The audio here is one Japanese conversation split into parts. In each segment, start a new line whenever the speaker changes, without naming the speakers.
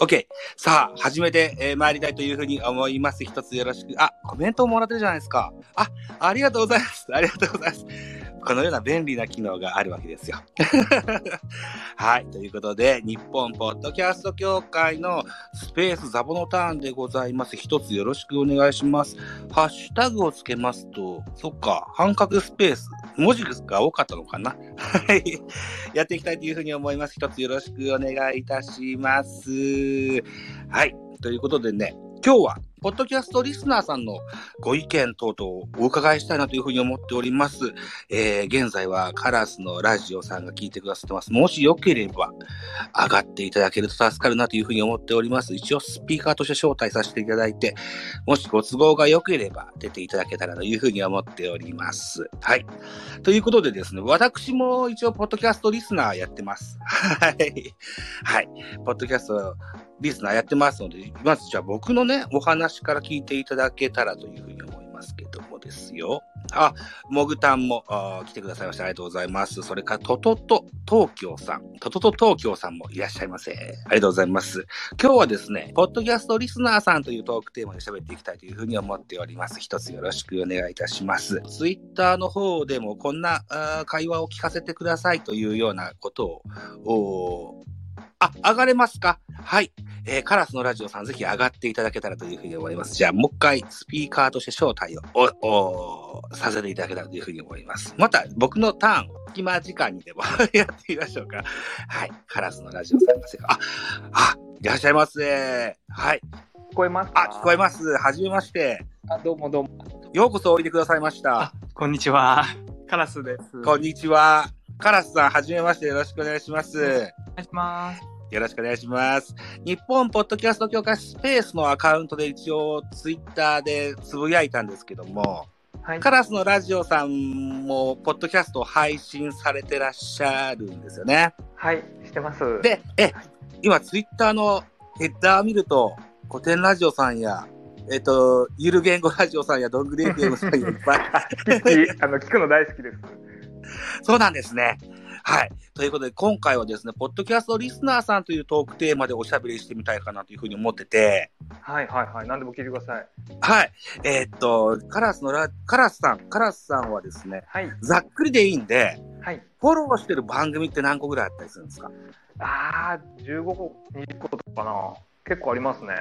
OK。さあ、始めて、えー参りたいというふうに思います。一つよろしく。あ、コメントをもらってるじゃないですか。あ、ありがとうございます。ありがとうございます。このような便利な機能があるわけですよ。はい。ということで、日本ポッドキャスト協会のスペースザボのターンでございます。一つよろしくお願いします。ハッシュタグをつけますと、そっか、半角スペース、文字が多かったのかなはい。やっていきたいというふうに思います。一つよろしくお願いいたします。はい。ということでね、今日は、ポッドキャストリスナーさんのご意見等々をお伺いしたいなというふうに思っております。えー、現在はカラスのラジオさんが聞いてくださってます。もしよければ、上がっていただけると助かるなというふうに思っております。一応スピーカーとして招待させていただいて、もしご都合が良ければ出ていただけたらというふうに思っております。はい。ということでですね、私も一応、ポッドキャストリスナーやってます。はい。はい。ポッドキャストリスナーやってますので、まずじゃあ僕のね、お話から聞いていただけたらというふうに思いますけどもですよ。あ、もぐたんもあ来てくださいましてありがとうございます。それから、トトト東京さん。トトト東京さんもいらっしゃいませ。ありがとうございます。今日はですね、ポッドキャストリスナーさんというトークテーマで喋っていきたいというふうに思っております。一つよろしくお願いいたします。ツイッターの方でもこんなあ会話を聞かせてくださいというようなことを、あ、上がれますか？はい。えーカラスのラジオさん、ぜひ上がっていただけたらというふうに思います。じゃあ、もう一回、スピーカーとして招待を、お、お、させていただけたらというふうに思います。また、僕のターン、隙間時間にでも やってみましょうか。はい。カラスのラジオさんがせあ、あ、いらっしゃいませ。はい。
聞こえます
あ、聞こえます。はじめまして。
あどうもどうも。
ようこそおいでくださいました
あ。こんにちは。カラスです。
こんにちは。カラスさん、はじめまして。よろしくお願いします。
お願いします。
よろしくお願いします。日本ポッドキャスト協会スペースのアカウントで一応ツイッターでつぶやいたんですけども、
はい。
カラスのラジオさんもポッドキャストを配信されてらっしゃるんですよね。
はい、してます。
で、え、今ツイッターのヘッダー見ると、古典ラジオさんや、えっと、ゆる言語ラジオさんや、ドングレーフ m さんやいっぱ い。
あの、聞くの大好きです。
そうなんですね。はい。ということで、今回はですね、ポッドキャストリスナーさんというトークテーマでおしゃべりしてみたいかなというふうに思ってて、
はいはいはい。何でも聞いてください。
はい。えーっと、カラスのラ、カラスさん、カラスさんはですね、
はい。
ざっくりでいいんで、
はい。
フォローしてる番組って何個ぐらいあったりするんですか？
あー、15個、20個とかかな。結構ありますね。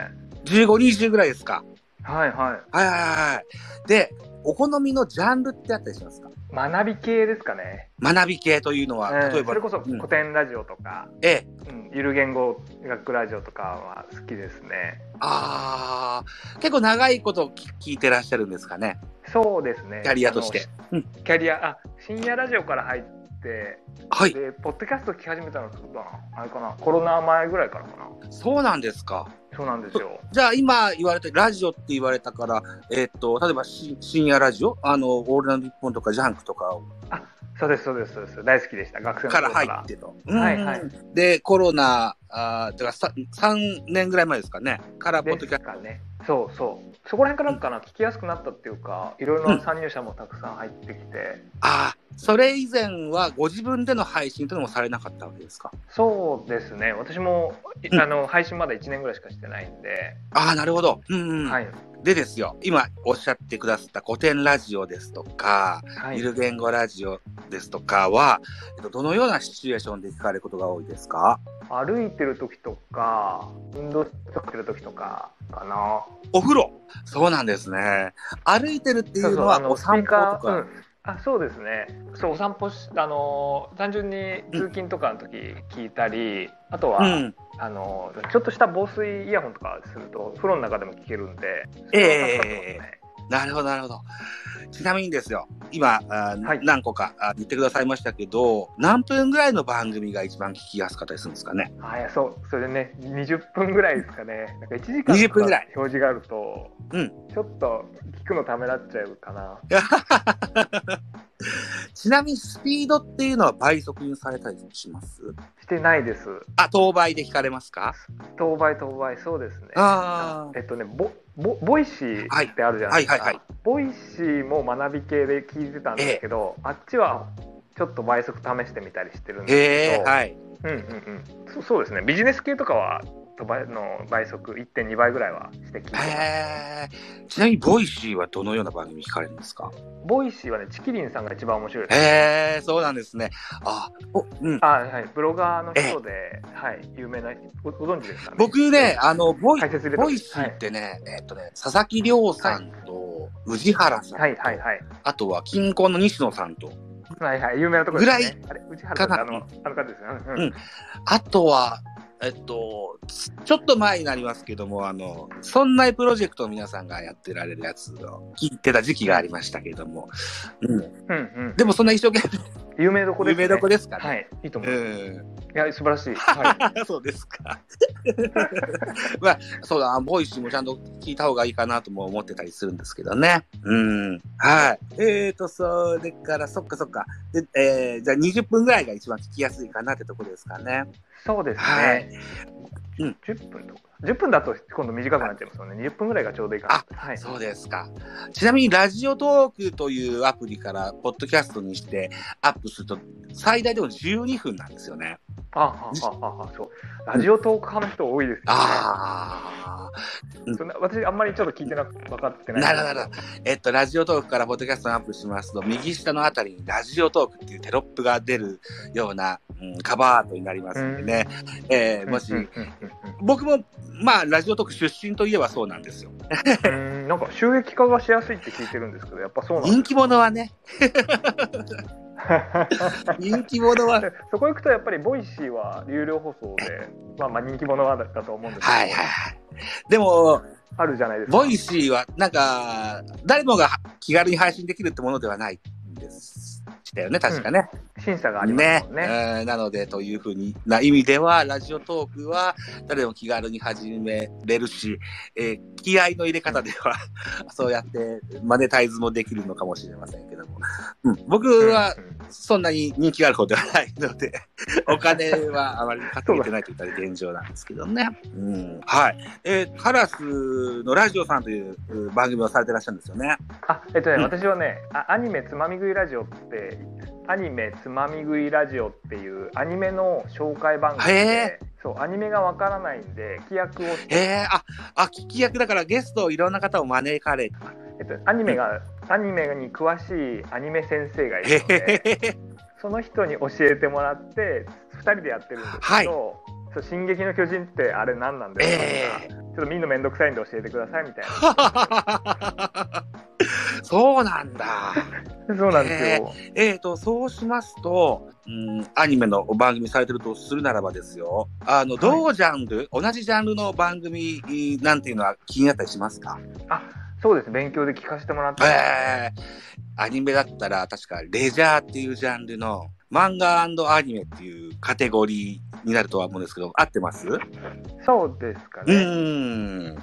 ?15、20ぐらいですか？
はいはい。
はいはいはい。で、お好みのジャンルってあったりしますか？
学び系ですかね。
学び系というのは、
うん
例えば、
それこそ
うん
古典ラジオとか、
ええ、
うん、ゆる言語学ラジオとかは好きですね。
あー、結構長いこと聞聞いてらっしゃるんですかね。
そうですね。
キャリアとして。
キャリア、あ、深夜ラジオから入って、
はい。
で、ポッドキャスト聞き始めたのそうだな。あれかな。コロナ前ぐらいからかな。
そうなんですか。
そうなんですよ。
じゃあ今言われて、ラジオって言われたから、えーっと、例えばし深夜ラジオあの、オールナイトニッポンとかジャンクとか
そうです、そうです、そうです。大好きでした。学生の
から
頃から。
入ってと。
はいはい
うんで、コロナ、あーだからさ3年ぐらい前ですかね。から、ポッドキャスト。
ね。そうそう。そこら辺からかな、聞きやすくなったっていうか、いろいろな参入者もたくさん入ってきて、
ああ、それ以前はご自分での配信というのもされなかったわけですか？
そうですね。私も、あの、配信まだ1年ぐらいしかしてないんで、
ああ、なるほど。うん、うん
はい。
でですよ、今おっしゃってくださった古典ラジオですとか、
はい
ゆる言語ラジオですとかは、えっと、どのようなシチュエーションで聞かれることが多いですか？
歩いてる時とか、運動してる時とかかな。
お風呂そうなんですね。歩いてるっていうのはお散歩とか？
うんあそうですねそうお散歩しあの単純に通勤とかの時聞いたり、あとは、
うん。
あのちょっとした防水イヤホンとかすると風呂の中でも聞けるんで。
ええ
それは助かってますね。
なるほど、なるほど。ちなみにですよ、今、あー
はい。
何個かあ言ってくださいましたけど、何分ぐらいの番組が一番聞きやすかったりするんですかね？
あいやそうそれでね20分ぐらいですかね。なんか1時間
20
とか表示があると、
うん。
ちょっと聞くのためらっちゃうかな
ちなみにスピードっていうのは倍速にされたりします？
してないです。
あ、等倍で聞かれますか？
等倍等倍そうですね。
あ
えっとねボ Voicy ってあるじゃないですか、
はい。はい。はい。
Voicy も学び系で聞いてたんですけど、あっちはちょっと倍速試してみたりしてるんですけど、
はい。
うんうんうん。そそうですね。ビジネス系とかはと倍の倍速1.2倍ぐらいはして聞いてます。
へーちなみに、 Voicy はどのような番組聞かれるんですか？
Voicy はね、ちきりんさんが一番面白いです。
へえ、そうなんですね。あ、お、うん。
あはい、ブロガーの人で、はい、有名な、ごご存知ですかね？
僕ね、あの、ボイ Voicy ってね、えっとね、佐々木亮さんと、宇治原さんと、
はい、はい、はい。
あとは、キンコンの西野さんと、
はい、はい、有名なところですね。あれ、内原さんあの、あの方ですよね。うん
うんあとは、えっと、つちょっと前になりますけども、あの、そんなプロジェクトを皆さんがやってられるやつを聞いてた時期がありましたけども、うん。
うん、うん。
でもそんな一生懸
有名どこ
命、
です、ね。
有名どこですかね。
はい、いいと思
う
う。い
ん。
や、素晴らしい。は
そうですか。まあ、そうだ、ボイシーもちゃんと聞いた方がいいかなとも思ってたりするんですけどね。うん。はい。えーと、それから、そっかそっか。で、えー、じゃあ20分ぐらいが一番聞きやすいかなってところですかね。
い。そうです
はい
ね。
うん
10分とか。10分だと今度短くなっちゃいますよね。20分ぐらいがちょうどいいかな。はい。
そうですか。ちなみに、ラジオトークというアプリから、ポッドキャストにしてアップすると、最大でも12分なんですよね。
あ、はあ、はあ、はあ、そう。ラジオトーク派の人多いですよね。
あ
そんな私、あんまりちょっと聞いてなく分かって
あ。
ない。
なるほど。えっと、ラジオトークからポッドキャストにアップしますと、右下のあたりにラジオトークっていうテロップが出るような、うん、カバーアートになりますんでね。えーもし、僕も、まあ、ラジオトーク出身といえばそうなんですよ。
なんか収益化がしやすいって聞いてるんですけど、やっぱそうなん
人気者はね、人気者は、
でそこ行くとやっぱり Voicy は有料放送で、まあまあ人気者はだと思うんですけど、
はいはいはい。でも、
あるじゃないですか。
Voicy は、なんか、誰もが気軽に配信できるってものではない。したよね、確かね。
審査がありま
ね
すもんね。
えーなので、というふうにな意味では、ラジオトークは誰でも気軽に始めれるし、えー気合の入れ方では、そうやってマネタイズもできるのかもしれませんけども。うん、僕は
うんうん
そんなに人気がある方ではないので、お金はあまり稼げてないといったら現状なんですけどね。うん、はい。えーカラスのラジオさんというう番組をされてらっしゃるんですよね。
あえっとね、
うん
私はねあ、アニメつまみ食いラジオって、アニメつまみ食いラジオっていうアニメの紹介番組
へ
で、そうアニメがわからないんで、規約をして、
え。ー、あ、あ、聞き役だからゲストいろんな方を招かれた。
えっと、アニメが、アニメに詳しいアニメ先生がい
へ
るので、その人に教えてもらって、2人でやってるんですけど、そう進撃の巨人ってあれ何なんだよ、
え
ちょっと見るのめんどくさいんで教えてくださいみたい
そうなんだ。
な。そうなんですよ。
えーと、そうしますと、うん、アニメの番組されてるとするならばですよ。あの、同ジャンル、同じジャンルの番組なんていうのは気になったりしますか？
あそうです、勉強で聞かせてもらって、
えー、アニメだったら確かレジャーっていうジャンルの漫画アニメっていうカテゴリーになるとは思うんですけど、合ってます？う
そうですかね。
ーん。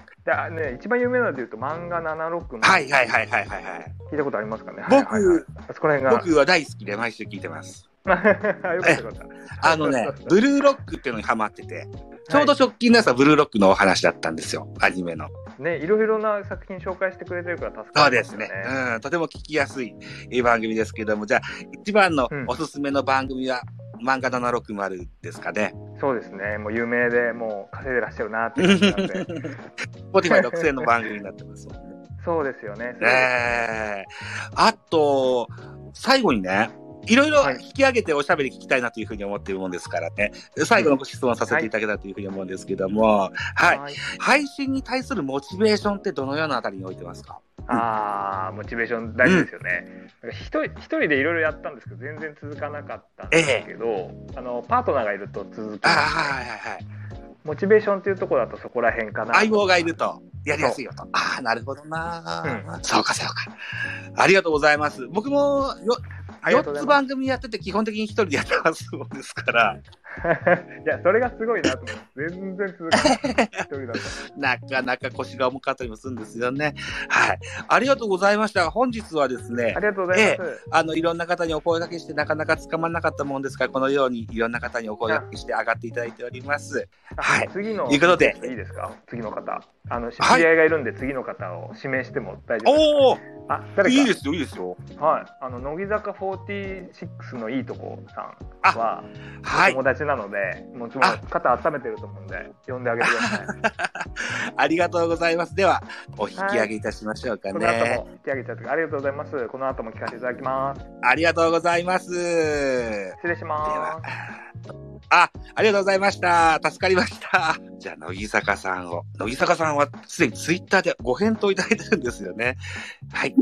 ね、一番有名なので言うと漫画76の
はいはいはいはいはいはい。
聞いたことありますかね？
僕
はいはいはいあそこら辺が。
僕は大好きで毎週聞いてます。あのね、ブルーロックっていうのにハマってて、ちょうど直近のやつはブルーロックのお話だったんですよ、アニメの。
ね、いろいろな作品紹介してくれてるから助かりますよ
そうですね。うん、とても聞きやすいえー番組ですけども、じゃあ、一番の
うん
おすすめの番組は、漫画760ですかね。
そうですね。もう有名でもう稼いでらっしゃるなって感じなんで。
Spotify 独占の番組になってます。
そうですよね。
えー、あと、最後にね、いろいろ
はい
引き上げておしゃべり聞きたいなというふうに思っているもんですからね、最後のご質問させていただけたらというふうに思うんですけども、はい。
はい。
配信に対するモチベーションってどのようなあたりに置いてますか？
ああ、モチベーション大事ですよね。なんか一人一人でいろいろやったんですけど、全然続かなかったんですけど、あのパートナーがいると続き
ああ、
ます、
はいはいはい。
モチベーションっていうところだとそこら辺かな。
相棒がいるとやりやすいよと。ああ、なるほどな、そうかそうか。ありがとうございます。僕もよ4つ番組やってて基本的に一人でやってますもんですから、
す。いや、それがすごいなと思って、全然続かない。一人だと。
なかなか腰が重かったりもするんですよね。はい。ありがとうございました。本日はですね
あ、りがとうございます。
あの、いろんな方にお声掛けしてなかなか捕まらなかったもんですから、このようにいろんな方にお声掛けして上がっていただいております。はい
次の
いうことで
いいですか？次の方。あの、知
はい
り合いがいるんで、次の方を指名しても大丈夫ですか？
おお
あ、誰か。
いいですよ、いいですよ。
はい。あの、乃木坂46のいいとこさんは、
はい。
友達ちなので、もちろん肩温めてると思うんで、呼んであげてください。
ありがとうございます。では、お引き上げいたしましょうか
この後
ね。
も引き上げちゃってありがとうございます。この後も聞かせていただきます。
ありがとうございます。
失礼し
で
ま
は、あ、ありがとうございました。助かりました。じゃあ、乃木坂さんを。乃木坂さんはすでにツイッターでご返答いただいてるんですよね。はい。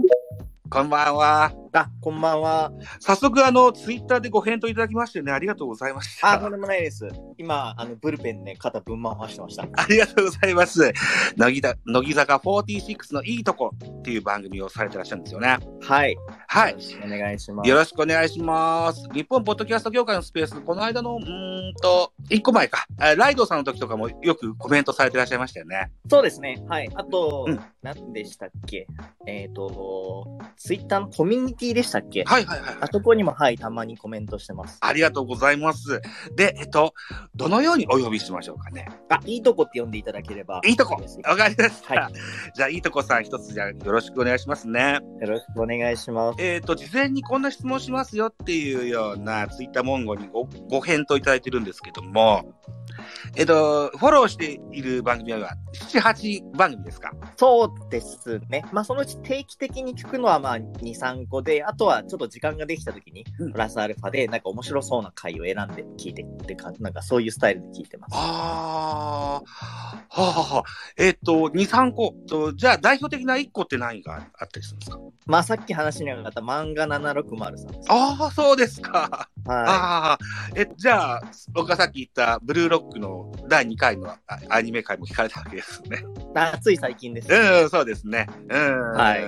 こんばんは。
あ、こんばんは。
早速、あの、ツイッターでご返答いただきましてね、ありがとうございました。
あ、とんでもないです。今、あの、ブルペンね、肩ぶん回してました。
ありがとうございます。乃木だ乃木坂46のいいとこっていう番組をされてらっしゃるんですよね。
はい。
はい
よろ。しくお願いします。
よろしくお願いします。日本ポッドキャスト協会のスペース、この間の、うーんと、一個前か。あライドさんの時とかもよくコメントされてらっしゃいましたよね。
そうですね。はい。あと、
うん
何でしたっけ？えっ、と、ツイッターのコミュニティでしたっけ？
はいはいはい。
あそこにも、はい、たまにコメントしてます。
ありがとうございます。で、えっと、どのようにお呼びしましょうかね？
あ、いいとこって呼んでいただければ。
いいとこわかりました。
は
じゃあ、いいとこさん一つじゃあよろしくお願いしますね。
よろしくお願いします。
えっ、と、事前にこんな質問しますよっていうようなツイッター文言にごご返答いただいてるんですけども、えっ、と、フォローしている番組は7、8番組ですか？
そうですね。まあ、そのうち定期的に聞くのは、まあ、2、3個で、あとはちょっと時間ができたときに、
うん
プラスアルファで、なんか面白そうな回を選んで聞いてってか、なんかそういうスタイルで聞いてます。
ああ、はあ、はあはあ、えっ、と、2、3個。とじゃあ、代表的な1個って何があったりするんですか？
まあ、さっき話に上がった漫画760さん。
ああ、そうですか。
は
ああ、え、じゃあ、僕がさっき言ったブルーロックの第2回のあアニメ回も聞かれたわけですね。
い。あつい最近です。
うん、そうですね。うん。
はい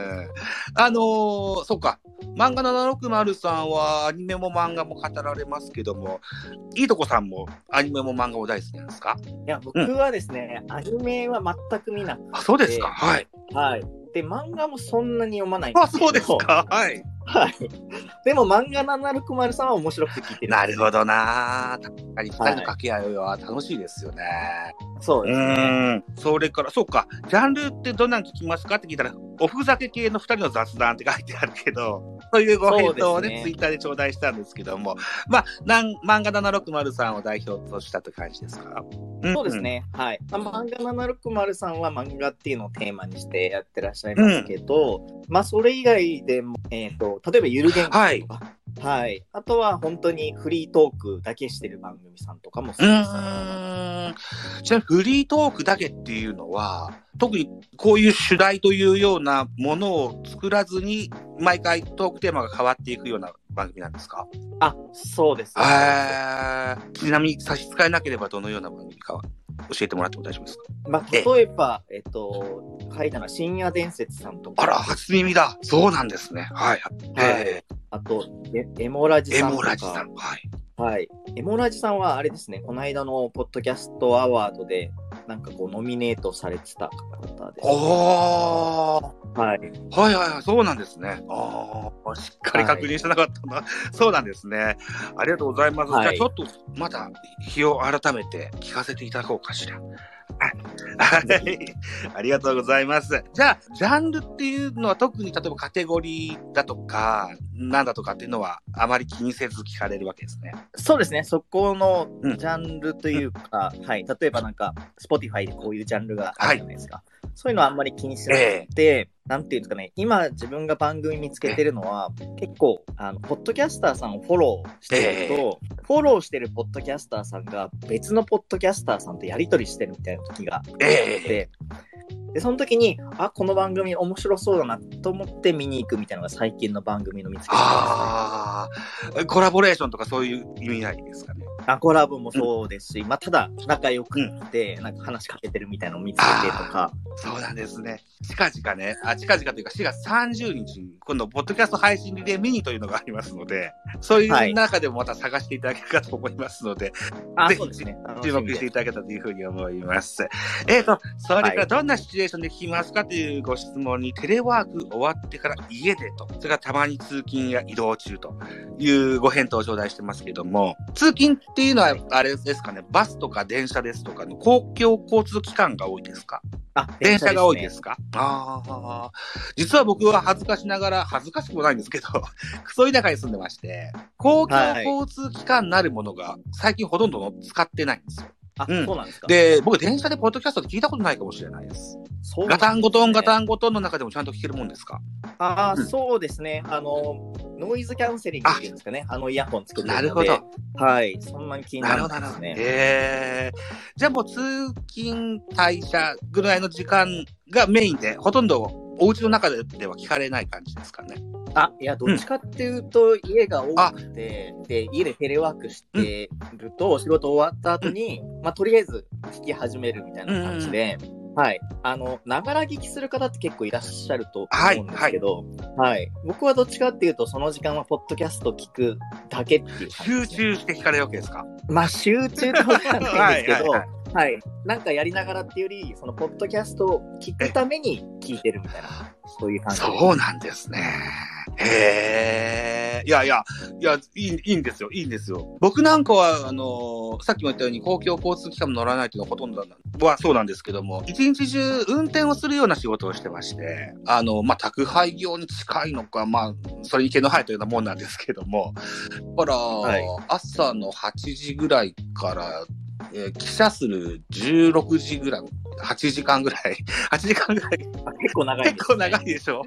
あのーそうか。漫画760さんはアニメも漫画も語られますけども、いいとこさんもアニメも漫画も大好きなんですか？
いや、僕はですね、アニメは全く見なく
あ、そうですか。はい。
て、はい。で、漫画もそんなに読まないんです
あ、そうです。か。はい。
はい。でも漫画760さんは面白くて聞いてる。
なるほどな。確かに二人の掛け合いは楽しいですよね。
そうです。
うん。それから、そうか。ジャンルってどんなん聞きますかって聞いたら、おふざけ系の二人の雑談って書いてあるけど、そういうご返答をね、
ね
ツイッターで頂戴したんですけども、まあ、なん漫画760さんを代表としたという感じですか？
そうです。ね。はい。まあ漫画760さんは漫画っていうのをテーマにしてやってらっしゃいますけど、まあそれ以外でも、えっ、と、例えばゆる言語とか、はい、あとは本当にフリートークだけしてる番組さんとかも
う
そうです。
ーん。ちなみにフリートークだけっていうのは、特にこういう主題というようなものを作らずに、毎回トークテーマが変わっていくような番組なんですか？
あ、そうです。
えー、ちなみに差し支えなければどのような番組かは教えてもらっても大丈夫ですか？
まあ、例えば、えっ、と、書いたのは深夜伝説さんとか、
あら、初耳だ。そうなんですね。はい。え
あと、エエモラジさんとか。
モラジさん。はい。
はい。エモラジさんはあれですね、この間のポッドキャストアワードで、なんかこう、ノミネートされてた方です、
おー。
はい。
はいはいはい、そうなんですね。ああ、しっかり確認してなかったな。そうなんですね。ありがとうございます。
はい
じゃあちょっと、また、日を改めて聞かせていただこうかしら。はい。ありがとうございます。じゃあ、ジャンルっていうのは特に例えばカテゴリーだとか、なんだとかっていうのはあまり気にせず聞かれるわけですね。
そうですね、そこの
うん
ジャンルというか、はい。例えばなんか、Spotify でこういうジャンルがあるじゃないですか。そういうのはあんまり気にしなくて、なんていうんですかね、今自分が番組見つけてるのは、結構、あの、ポッドキャスターさんをフォローしてると、フォローしてるポッドキャスターさんが別のポッドキャスターさんとやり取りしてるみたいな時があっ
ええ。
て、で、その時に、あ、この番組面白そうだなと思って見に行くみたいなのが最近の番組の見つけ方
ああ、コラボレーションとかそういう意味合いですかね。
あコラボもそうですし、まあ、ただ仲良くって、なんか話しかけてるみたいなのを見つけてとか、
そうなんですね。近々ね、あ、近々というか4月30日に、今度、ポッドキャスト配信リレーミニというのがありますので、そういう中でもまた探していただけるかと思いますので、
あ、
ぜひ
そうですね。
注目していただけたというふうに思います。えっ、と、それからどんなシチュエテーションで聞きますかというご質問に、テレワーク終わってから家でと、それからたまに通勤や移動中というご返答を頂戴してますけども、通勤っていうのは、あれですかね、バスとか電車ですとかの公共交通機関が多いですか？
あ、
電車が多いですか？ああ。実は僕は恥ずかしながら、恥ずかしくもないんですけど、クソ田舎に住んでまして、公共交通機関なるものが最近ほとんど使ってないんですよ。
あ、
うん
そうなんですか。
で、僕電車でポッドキャストって聞いたことないかもしれないです。
そう
ガタンゴトンガ
ン。
タンゴトンの中でもちゃんと聞けるもんですか？
ああ、
うん
そうですね。あの、ノイズキャンセリングっていうんですかね。あのイヤホンつけてるので。
なるほど。
はい。そんなに気にな
なるほど、
らないですね。
なるほど。ええじゃあもう通勤、退社ぐらいの時間がメインで、ほとんどお家の中ででは聞かれない感じですかね。
あ、いや、どっちかっていうと、家が多くて、で、家でテレワークしてると、仕事終わった後に、まあ、とりあえず聞き始めるみたいな感じで、はい。あの、ながら聞きする方って結構いらっしゃると思うんですけど、はい、はい。僕はどっちかっていうと、その時間はポッドキャスト聞くだけっていう感じです
集
ね、
中して聞かれるわけですか？
まあ、集中とはないんですけど、
は
はいい
はい
なんかやりながらっていうより、そのポッドキャストを聞くために聞いてるみたいな、そういう感じ。
そうなんですね。へえ。いやいや、いや、いい、いいんですよ、いいんですよ。僕なんかは、あのさっきも言ったように公共交通機関も乗らないというのはほとんどはそうなんですけども、一日中運転をするような仕事をしてまして、あの、まあ、宅配業に近いのか、まあ、それに毛の生えたようなもんなんですけども、だから、
はい
朝の8時ぐらいから、えー記者する16時ぐらい、8時間ぐらい、8時間ぐらい。
あ結構長いね。
結構長いでしょ？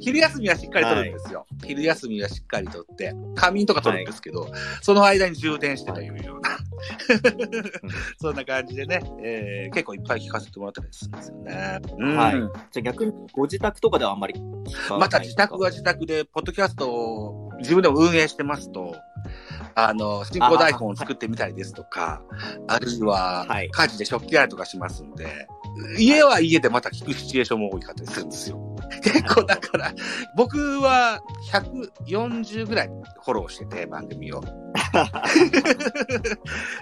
昼休みはしっかり取るんですよ。昼休みはしっかり取って、仮眠とか取るんですけど、その間に充電してというような、そんな感じでね、えー結構いっぱい聞かせてもらったりするんですよね。うん。
はい。じゃあ逆にご自宅とかではあんまり
また自宅は自宅で、ポッドキャストを自分でも運営してますと、あの、進行台本を作ってみたりですとか、あるいは
はい、
家事で食器洗いとかしますんで、家は家でまた聞くシチュエーションも多いかったりするんですよ。結構だから、僕は140ぐらいフォローしてて、番組を。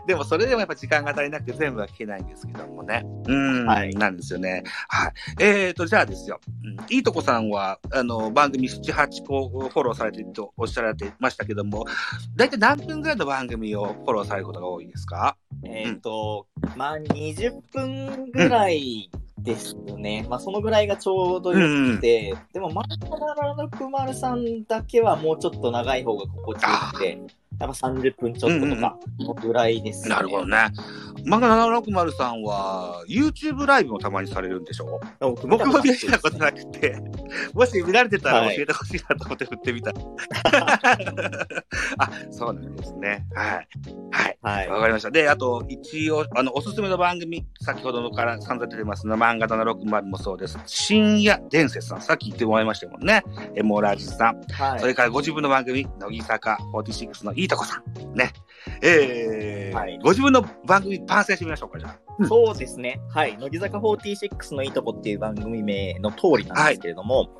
でもそれでもやっぱ時間が足りなくて全部は聞けないんですけどもね。うん、
はい
なんですよね。はい。えーと、じゃあですよ。うん、いいとこさんは、あの、番組7、8個フォローされてるとおっしゃられてましたけども、だいたい何分ぐらいの番組をフォローされることが多いですか？
えっ、と、まあ、20分ぐらいですね。まあ、そのぐらいがちょうどよくて、でも、マット760さんだけはもうちょっと長い方が心地よくて、やっぱ30分ちょっととか、ぐらいですね。
なるほどね。漫画760さんは、YouTube ライブもたまにされるんでしょ？
僕
僕も見
見
たことなくて、もし見られてたら教えてほしいなと思って振ってみた。あ、そうなんですね。はい。はい。
はい。
わかりました。で、あと、一応、あの、おすすめの番組、先ほどのから散々出てますの、漫画760もそうです。深夜伝説さん、さっき言ってもらいましたもんね。エモラジさん。
はい
それからご自分の番組、乃木坂46のいいとこさん。ね。えー
はい
ご自分の番組、番宣してみましょうか、じゃあ。
そうですね。はい。乃木坂46のいいとこっていう番組名の通りなんですけれども、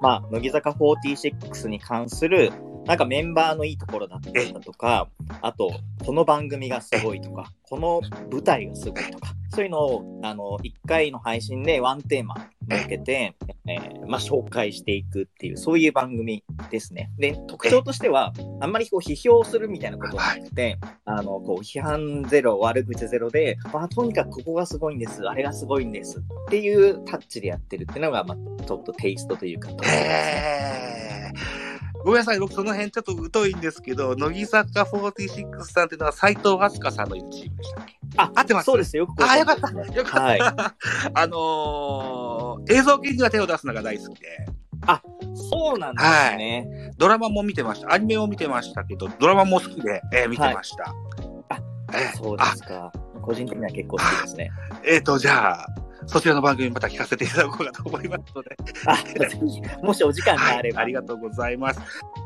まあ、乃木坂46に関する、なんかメンバーのいいところだったりだとか、あと、この番組がすごいとか、この舞台がすごいとか、そういうのを、あの、1回の配信でワンテーマ設けて、えーまあ、紹介していくっていう、そういう番組ですね。で、特徴としては、あんまりこう批評するみたいなことはなくて、あの、こう、批判ゼロ、悪口ゼロで、まあ、とにかくここがすごいんです、あれがすごいんです。っていうタッチでやってるっていうのが、まあ、ちょっとテイストというか、と思いますね。
へーごめんなさい、僕その辺ちょっと疎いんですけど、乃木坂46さんっていうのは斎藤飛鳥さんのいるチームでしたっけ？
あ、
合ってます？
そうですよ。よく
あよかったよかった。
はい。
あのー映像系には手を出すのが大好きで、
そうなんですね。
ドラマも見てました。アニメも見てましたけど、ドラマも好きで、えー見てました。
あ
えー
そうですか。個人的には結構好きですね。
えっ、と、じゃあ、そちらの番組また聞かせていただこうかと思いますので。
もしお時間があれば。
ありがとうございます。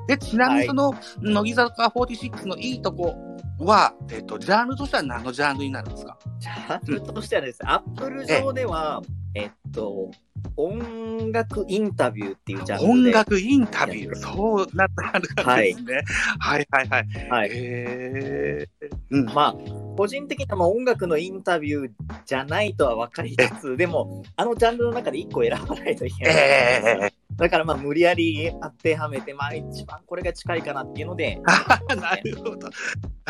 で、ちなみにその、乃木坂46のいいとこは、えっ、と、ジャンルとしては何のジャンルになるんですか？
ジャンルとしてはですね、アップル上では、えっと、音楽インタビューっていうジャンルで。
音楽インタビュー。そうなったんですね。はい、はい、はいはい。はい、
へうん、まあ、個人的にはまあ音楽のインタビューじゃないとは分かりつつ、でも、あのジャンルの中で1個選ばないといけない。えーだからまあ無理やり当てはめて、まあ一番これが近いかなっていうので。
なるほど。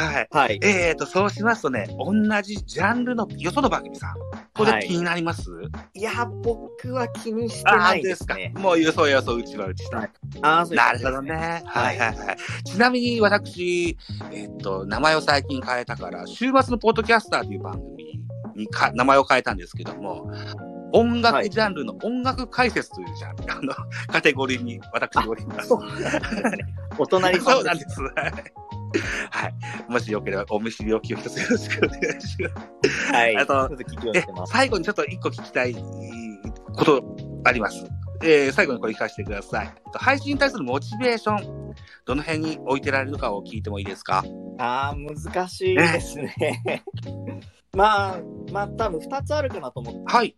はい。はい、えっ、ー、と、そうしますとね、同じジャンルのよその番組さん、これ気になります、はい、
いや、僕は気にしてないですね。
もうよそよそう、うちはうちはい、あそう、ね、なるほどね。はいはいはい。ちなみに私、えっ、ー、と、名前を最近変えたから、週末のポッドキャスターという番組にか名前を変えたんですけども、音楽ジャンルの音楽解説というジャンル、あの、カテゴリーに私おります。そうなんです
ね。お隣
さんそうなんです。はい。はい。もしよければ、お見知りおきをよろしくお願いします。はい。あと、最後にちょっと一個聞きたいことあります。えー、最後にこれ聞かせてください。配信に対するモチベーション、どの辺に置いてられるかを聞いてもいいですか？
ああ、難しいですね。まあ、まあ、多分2つあるかなと思って、はい、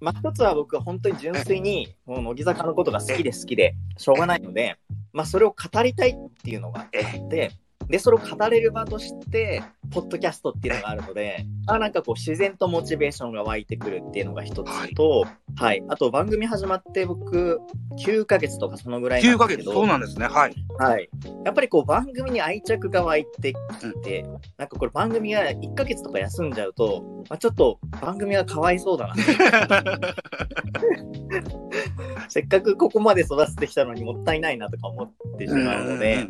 まあ、1つは僕は本当に純粋に、もう乃木坂のことが好きで好きで、しょうがないので、まあ、それを語りたいっていうのがあって、で、それを語れる場として、ポッドキャストっていうのがあるので、あなんかこう自然とモチベーションが湧いてくるっていうのが一つと、はい、はい、あと番組始まって僕、9ヶ月とかそのぐらい
なんですけど。9ヶ月、そうなんですね。はい。
はい。やっぱりこう番組に愛着が湧いてきて、うん、なんかこれ番組が1ヶ月とか休んじゃうと、まあ、ちょっと番組はかわいそうだな。せっかくここまで育ててきたのにもったいないなとか思ってしまうので、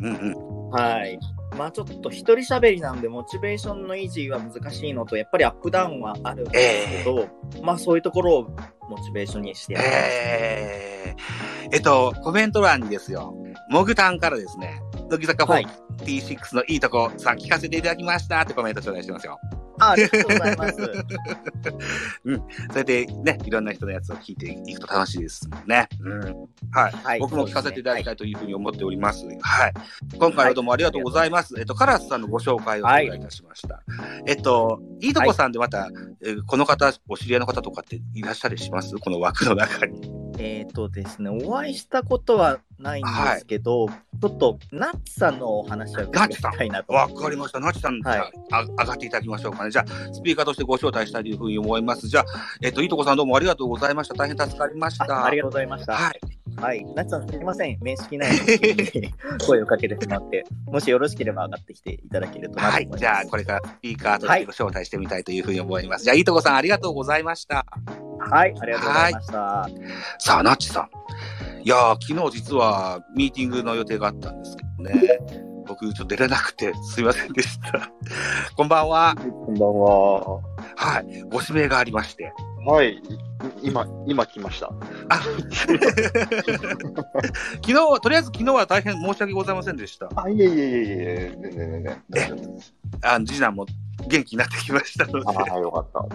はい。まあちょっと一人喋りなんで、モチベーションの維持は難しいのと、やっぱりアップダウンはあるんですけど、えー、まあそういうところをモチベーションにしてやってます。
えー、えっと、コメント欄にですよ、モグタンからですね、乃木坂46のいいとこ、さあ聞かせていただきましたってコメント頂戴してますよ。
あありがとうございます。
うん。それでね、いろんな人のやつを聞いていくと楽しいですもんね。うん。はい。はい、僕も聞かせていただきたいというふうに思っております。はい。はい、今回はどうもありがとうございます。はい、えっと、カラスさんのご紹介をお願いいたしました。はい、えっと、いいとこさんでまた、えこの方、お知り合いの方とかっていらっしゃりします？この枠の中に。
えっ、ー、とですね、お会いしたことはないんですけど、はい、ちょっと、ナッツさんのお話を伺いたいなと。
わかりました。ナッツさん、はい、あ上がっていただきましょうかね。じゃあ、スピーカーとしてご招待したいというふうに思います。じゃあ、えっ、ー、と、いとこさんどうもありがとうございました。大変助かりました。
ありがとうございました。はい。はい。ナッツさん、すみません。面識ないのに声をかけてしまって、もしよろしければ上がってきていただけると
はい。じゃあ、これからスピーカーとしてご招待してみたいというふうに思います。はい、じゃあ、いとこさん、ありがとうございました。
はい。ありがとうございました。
さあ、なっちさん。いや昨日実はミーティングの予定があったんですけどね。僕、ちょっと出れなくてすいませんでした。こんばんは。
こんばんは。
はい。ご指名がありまして。
はい。今、今来ました。あ
昨日、とりあえず昨日は大変申し訳ございませんでした。
あ、いえいえいえいえ、全然全然。え、
あ次男も元気になってきましたので。
ああ、よかった。
は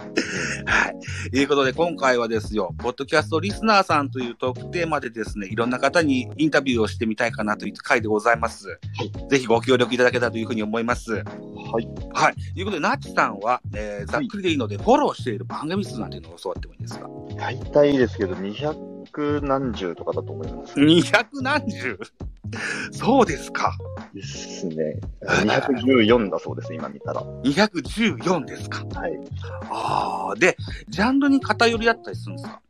い。ということで、今回はですよ、ポッドキャストリスナーさんというトークテーマでですね、いろんな方にインタビューをしてみたいかなという回でございます。はい、ぜひご協力いただけたらというふうに思います。はい。はい。ということで、ナッチさんは、えー、ざっくりでいいので、フォローしている番組数なんていうのを教わってもいいですか？
大体ですけど、200何十とかだと思います。
200何十？そうですか。
ですね。214だそうです、今見たら。
214ですか。
はい。
ああ、で、ジャンルに偏りあったりするんですか？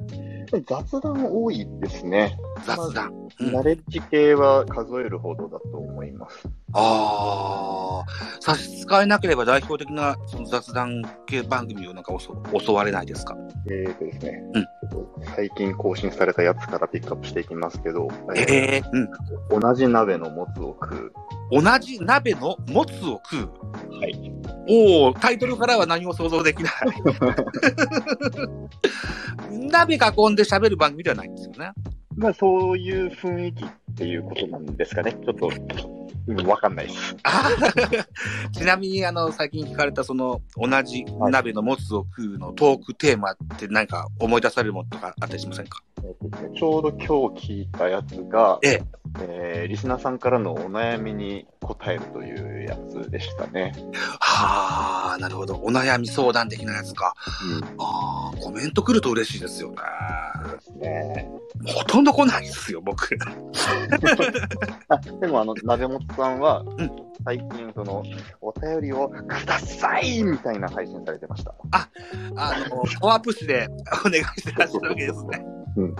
雑談多いですね。
雑談。
まあ、ナレッジ系は数えるほどだと思います。
ああ、差し支えなければ代表的なその雑談系番組をなんか襲われないですか？
えーとですね、うん、最近更新されたやつからピックアップしていきますけど、
えー、
うん、同じ鍋のもつを食う。
同じ鍋のもつを食う
はい。
おお、タイトルからは何も想像できない。鍋囲んで喋る番組ではないんですよね。
まあ、そういう雰囲気っていうことなんですかね。ちょっと、うん、わかんないです。
ちなみに、あの、最近聞かれた、その、同じ鍋のもつを食うのトークテーマって何か思い出されるものとかあったりしませんか？
ちょうど今日聞いたやつが、えええー、リスナーさんからのお悩みに答えるというやつでしたね。
はあ、なるほど。お悩み相談的なやつか。うん、あコメント来ると嬉しいですよね。
そうですね。
ほとんど来ないですよ、僕。
あでも、あの、鍋本さんは、
うん
最近、その、お便りをくださいみたいな配信されてました。
あの、パワープッシュで お願いしてらっしゃるわけですね。
うん。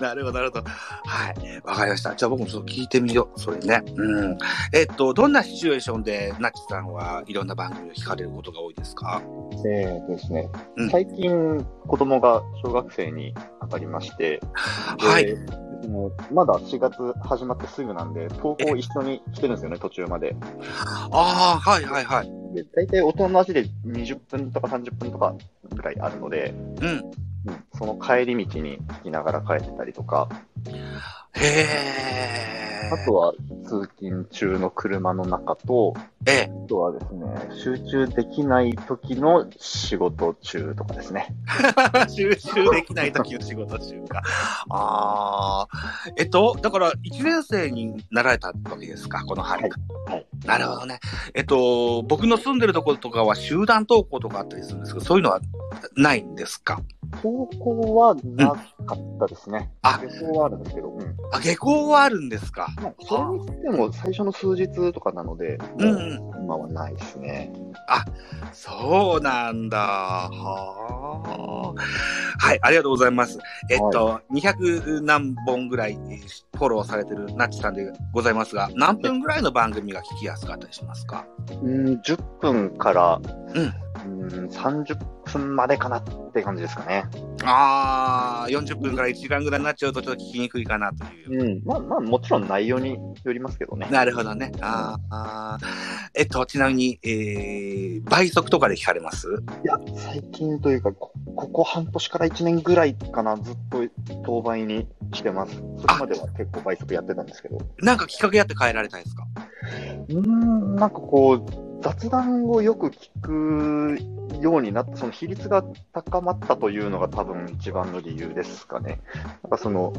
なるほど、なるほど。はい。わかりました。じゃあ僕もちょっと聞いてみよう。それね。うん。えっと、どんなシチュエーションで、ナッチさんはいろんな番組を聞かれることが多いですか？
えーとですね、
うん
最近、子供が小学生に上がりまして、
はい。
でもうまだ4月始まってすぐなんで、投稿一緒にしてるんですよね、途中まで。
ああ、はいはいはい。
で、大体大人の足で20分とか30分とかぐらいあるので、
うん。
うん、その帰り道に聞きながら帰ってたりとか、
へえ。
あとは通勤中の車の中と、
ええ。
あとはですね、集中できない時の仕事中とかですね。
集中できない時の仕事中か。ああ。えっと、だから、1年生になられたわけですか、この春。
はいはい
なるほどね。えっと、僕の住んでるところとかは集団登校とかあったりするんですけど、そういうのはないんですか？
投稿はなかったですね。
あ
旅行はあるんですけど、うん。
あ、下校はあるんですか？
まあ、それにしても最初の数日とかなので、
うん
今はないですね。
そうなんだ。はあ。はい、ありがとうございます。えっと、200何本ぐらいえーフォローされてるナッチさんでございますが、何分ぐらいの番組が聞きやすかったりしますか？
うん、10分から、
うん
うん、30分までかなって感じですかね。
ああ、40分から1時間ぐらいになっちゃうとちょっと聞きにくいかなという。
うん。まあまあ、もちろん内容によりますけどね。
なるほどね。あーあー。えっと、ちなみに、えー、倍速とかで聞かれます？
いや、最近というか、こここ半年から1年ぐらいかな、ずっと当倍にしてます。それまでは結構倍速やってたんですけど。
なんかきっかけあって変えられたんですか？
うーん、なんかこう、雑談をよく聞くようになった、その比率が高まったというのが多分一番の理由ですかね。なんかその、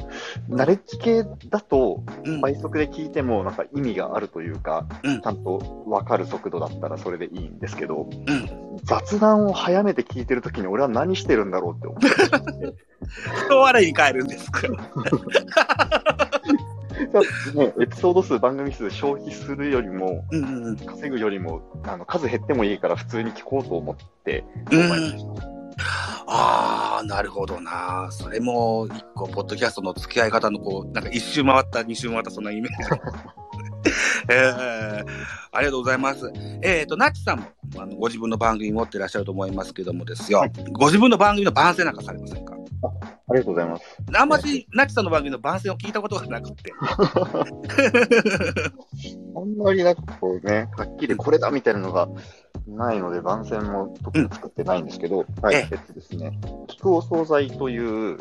ナレッジ系だと
うん。
倍速で聞いてもなんか意味があるというか、
うん
ちゃんとわかる速度だったらそれでいいんですけど、
うん。
雑談を早めて聞いてるときに俺は何してるんだろうって思って。
人笑いに変えるんですか
ね、エピソード数、番組数消費するよりも、
うんうんうん。
稼ぐよりも、あの、数減ってもいいから普通に聞こうと思って、
うんああ、なるほどな。それも、一個、ポッドキャストの付き合い方の、こう、なんか一周回った、二周回った、そんなイメージ。えー、ありがとうございます。えっ、と、ナッチさんも、あの、ご自分の番組持ってらっしゃると思いますけどもですよ。
はいご
ご自分の番組の番宣なんかされませんか？
ありがとうございます。
あんまり、ナッチさんの番組の番宣を聞いたことがなくて。
あんまりなんかこうね、はっきりこれだみたいなのがないので、番宣も特に作ってないんですけど、はい、
え
えっとですね、聞くお惣菜という、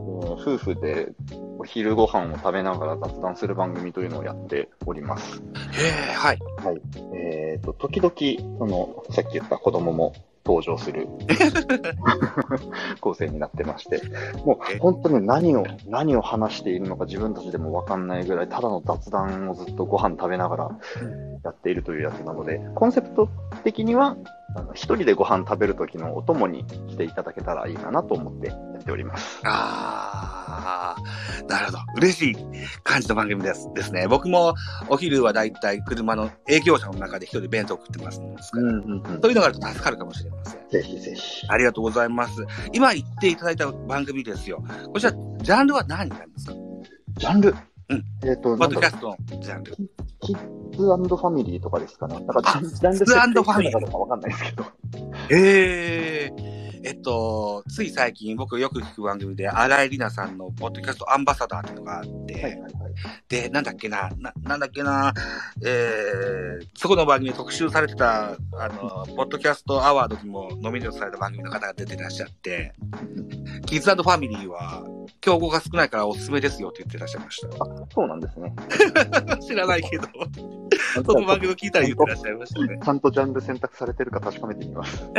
え
えー夫婦でお昼ご飯を食べながら雑談する番組というのをやっております。
へえ、はい。
えっ、と、時々、その、さっき言った子供も登場する構成になってまして、も
え
う本当に何を、何を話しているのか自分たちでもわかんないぐらい、ただの雑談をずっとご飯食べながらやっているというやつなので、コンセプト的には、あの一人でご飯食べる時のお供にしていただけたらいいかなと思ってやっております。
ああ、なるほど。嬉しい感じの番組ですですね。僕もお昼はだいたい車の営業車の中で一人弁当食ってます
うんうんうん。
そういうのがあると助かるかもしれません。
ぜひぜひ。
ありがとうございます。今言っていただいた番組ですよ。こちら、ジャンルは何になりますか？
ジャンル。
うん
えっ、と、
ポッドキャストのジャンル。
キッズファミリーとかですかね。なんか、
あ
ジャンル
キッズファミリー
設定してたかわかんないですけど。
えええっと、つい最近僕よく聞く番組で、荒井里奈さんのポッドキャストアンバサダーっていうのがあって、
はいはいはい。
で、なんだっけな、な、なんだっけな、えー、そこの番組で特集されてた、あの、ポッドキャストアワードにもノミネートされた番組の方が出てらっしゃって、キッズファミリーは、競合が少ないからおすすめですよって言ってらっしゃいまし
そうなんですね。
た。知らないけど。その番組を聞いたら言ってらっしゃいましたね。
ちゃんとジャンル選択されてるか確かめてみます。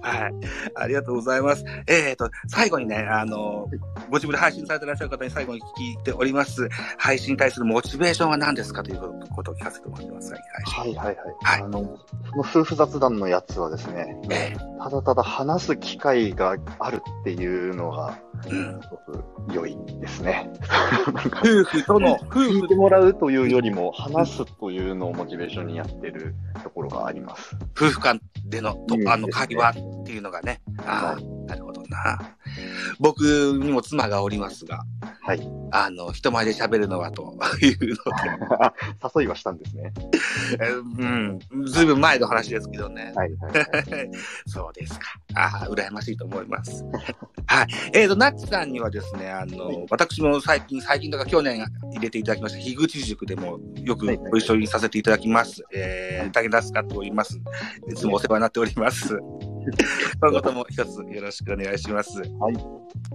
はい。ありがとうございます。えっ、ー、と、最後にね、あの、ご自分で配信されてらっしゃる方に最後に聞いております。配信に対するモチベーションは何ですかということを聞かせてもらってますが、
はいはいはい。はい、あの、その夫婦雑談のやつはですね、えー、ただただ話す機会があるっていうのが、うん、良いですね。
夫婦との、夫婦
聞いてもらうというよりも、話すというのをモチベーションにやってるところがあります。
夫婦間での、とあの、会話っていうのがね。ああ、なるほどな。僕にも妻がおりますが、
はい。
あの、人前で喋るのはというので。
誘いはしたんですね。
うん。ずいぶん前の話ですけどね。
はい、はい、
そうですか。ああ、羨ましいと思います。はい。えっ、ー、と、ナッチさんにはですね、あの、はい、私も最近、最近とか去年入れていただきました、樋口塾でもよくご一緒にさせていただきます。はい、えー、武田使っております。いつもお世話になっております。今後とも一つよろしくお願いします。
はい。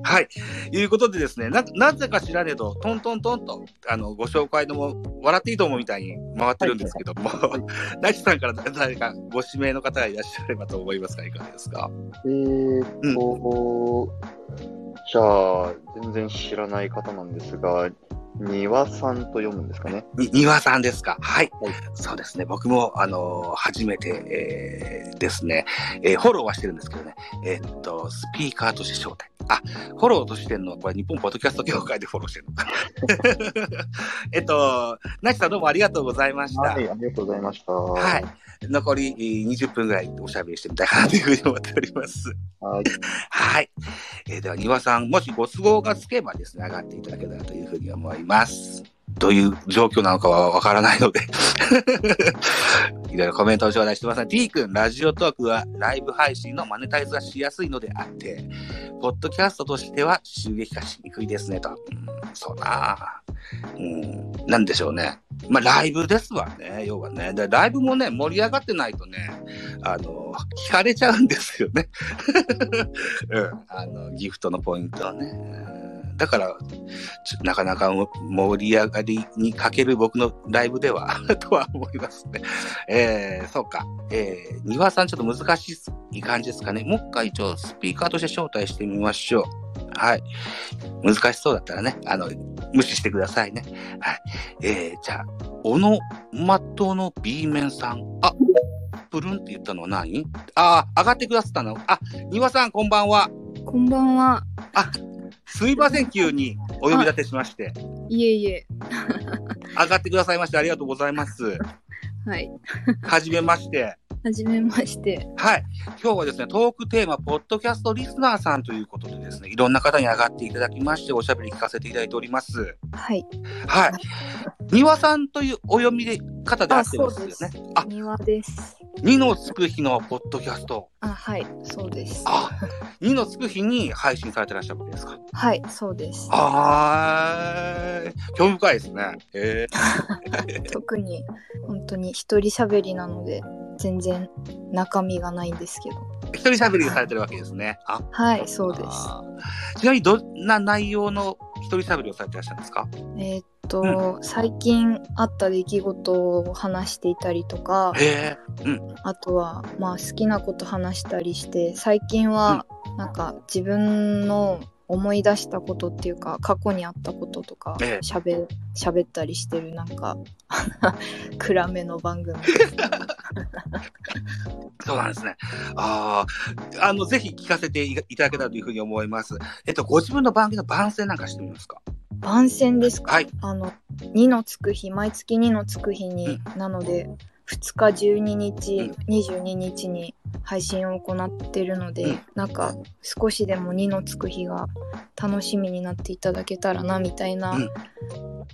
はい。いうことでですね、な、なぜか知らねえと、トントントンと、あの、ご紹介のも、笑っていいと思うみたいに回ってるんですけども、ナイチさんから誰かご指名の方がいらっしゃればと思いますが、いかがですか？
えーと、うん、じゃあ、全然知らない方なんですが、庭さんと読むんですかね。
に、庭さんですか。はい。はい、そうですね。僕も、あのー、初めて、えー、ですね、えー、フォローはしてるんですけどね、えー、っと、スピーカーとして招待。あ、フォローとしてんのこれ日本ポッドキャスト協会でフォローしてるのかな。えっと、なちさんどうもありがとうございました。は
い、ありがとうございました。
はい。残り20分ぐらいおしゃべりしてみたいかなというふうに思っております。
はい。
はい。えー、では、庭さん、もしご都合がつけばですね、上がっていただけたらというふうに思います。ますどういう状況なのかはわからないので いろいろコメントを頂戴してます。T 君、ラジオトークはライブ配信のマネタイズがしやすいのであって、ポッドキャストとしては収益化しにくいですね、と。うん、そうなうん、なんでしょうね。まあ、ライブですわね、要はね。でライブもね、盛り上がってないとね、あの、聞かれちゃうんですよね。うん。あの、ギフトのポイントはね。だから、なかなか盛り上がりに欠ける僕のライブでは とは思いますね。えー、そうか。えー、庭さんちょっと難しい感じですかね。もう一回一応スピーカーとして招待してみましょう。はい。難しそうだったらね、あの、無視してくださいね。はい。えー、じゃあ、小野的の B 面さん。あ、プルンって言ったのは何？ああ、上がってくださったの？あ、庭さんこんばんは。
こんばんは。
あ、すみません、急にお呼び立てしまして。
いえいえ。
上がってくださいましてありがとうございます。
はい。
はじめまして。
はじめまして。
はい。今日はですね、トークテーマ、ポッドキャストリスナーさんということでですね、いろんな方に上がっていただきまして、おしゃべり聞かせていただいております。
はい。
はい。庭さんというお読みで方であってますよね。
あ、庭です。
二のつく日のポッドキャスト。
あ、はい、そうです。
あ、二のつく日に配信されてらっしゃるわけですか？
はい、そうです。
ああ、興味深いですね。え
ー、特に本当に一人喋りなので全然中身がないんですけど。
一人喋りされてるわけですね。
あ、はい、そうです。
ちなみにどんな内容の一人喋りをされてらっしゃるんですか？
えー、っと、うん、最近あった出来事を話していたりとか、
うん、
あとはまあ好きなこと話したりして最近はなんか自分の思い出したことっていうか過去にあったこととかしゃべ喋ったりしてるなんか 暗めの番組。
そうなんですね。ああ、あの、ぜひ聞かせていただけたらというふうに思います。えっと、ご自分の番組の番宣なんかしてみますか？
番宣ですか？
はい。
あの、2のつく日、毎月2のつく日に、うん、なので、2日12日、うん、22日に配信を行ってるので、うん、なんか少しでも2のつく日が楽しみになっていただけたらなみたいな、うん、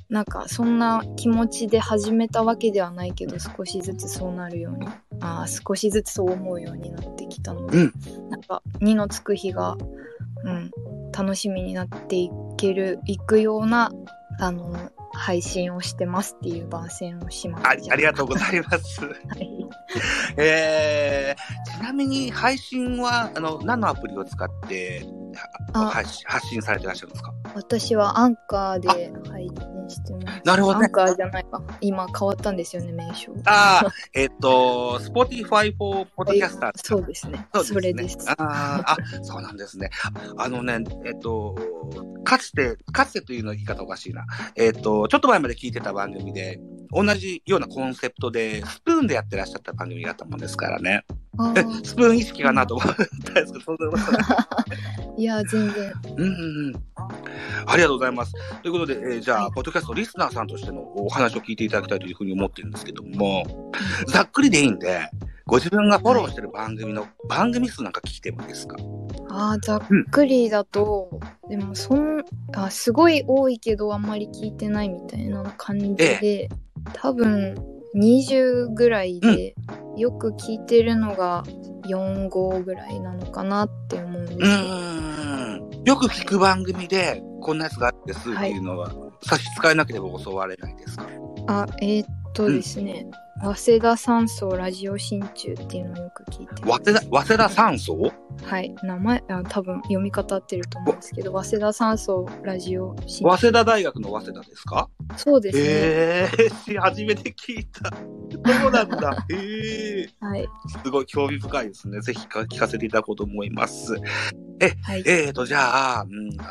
なんかそんな気持ちで始めたわけではないけど少しずつそうなるようにあ少しずつそう思うようになってきたので、うん、なんか2のつく日が、うん、楽しみになっていけるいくようなあの配信をしてますっていう番宣をします。
あありがとうございます、はい。えー、ちなみに配信はあの何のアプリを使って発信されてらっしゃるんですか？
私はアンカーで配信してます。
なるほどね。
アンカーじゃないか。今変わったんですよね、名称。
ああ、えっ、と、Spotify for Podcaster。
そうですね。そそれです。
ああ、そうなんですね。あのね、えっ、と、かつて、かつてというの言い方おかしいな。えっ、と、ちょっと前まで聞いてた番組で、同じようなコンセプトで、スプーンでやってらっしゃった番組があったもんですからね。スプーン意識かなと思ったんですけど、そんな
いや、全然。
うんうんうん。ありがとうございます。ということで、えー、じゃあ、はい、ポッドキャストリスナーさんとしてのお話を聞いていただきたいというふうに思ってるんですけども、ざっくりでいいんで、ご自分がフォローしてる番組の、番組数なんか聞いてもいいですか？
ああ、ざっくりだと、うん、でもそんあ、すごい多いけどあんまり聞いてないみたいな感じで、ええ、多分20ぐらいで、よく聞いてるのが4号ぐらいなのかなって思うんですけど。
よく聞く番組でこんなやつがあってすっていうのは、はい、差し支えなければ教われないですか？
あえー、っとですね、うん、早稲田山荘ラジオ新中っていうのをよく聞いて
早稲田早稲田山荘
はい。名前あ多分読み方合ってると思うんですけど早稲田山荘ラジオ
新中早稲田大学の早稲田ですか？
そうですね。
えー、初めて聞いた。そうなんだ。え。ー、
はい。
すごい興味深いですね。ぜひ聞かせていただこうと思います。え、はい、えーとじゃあ、うん、あ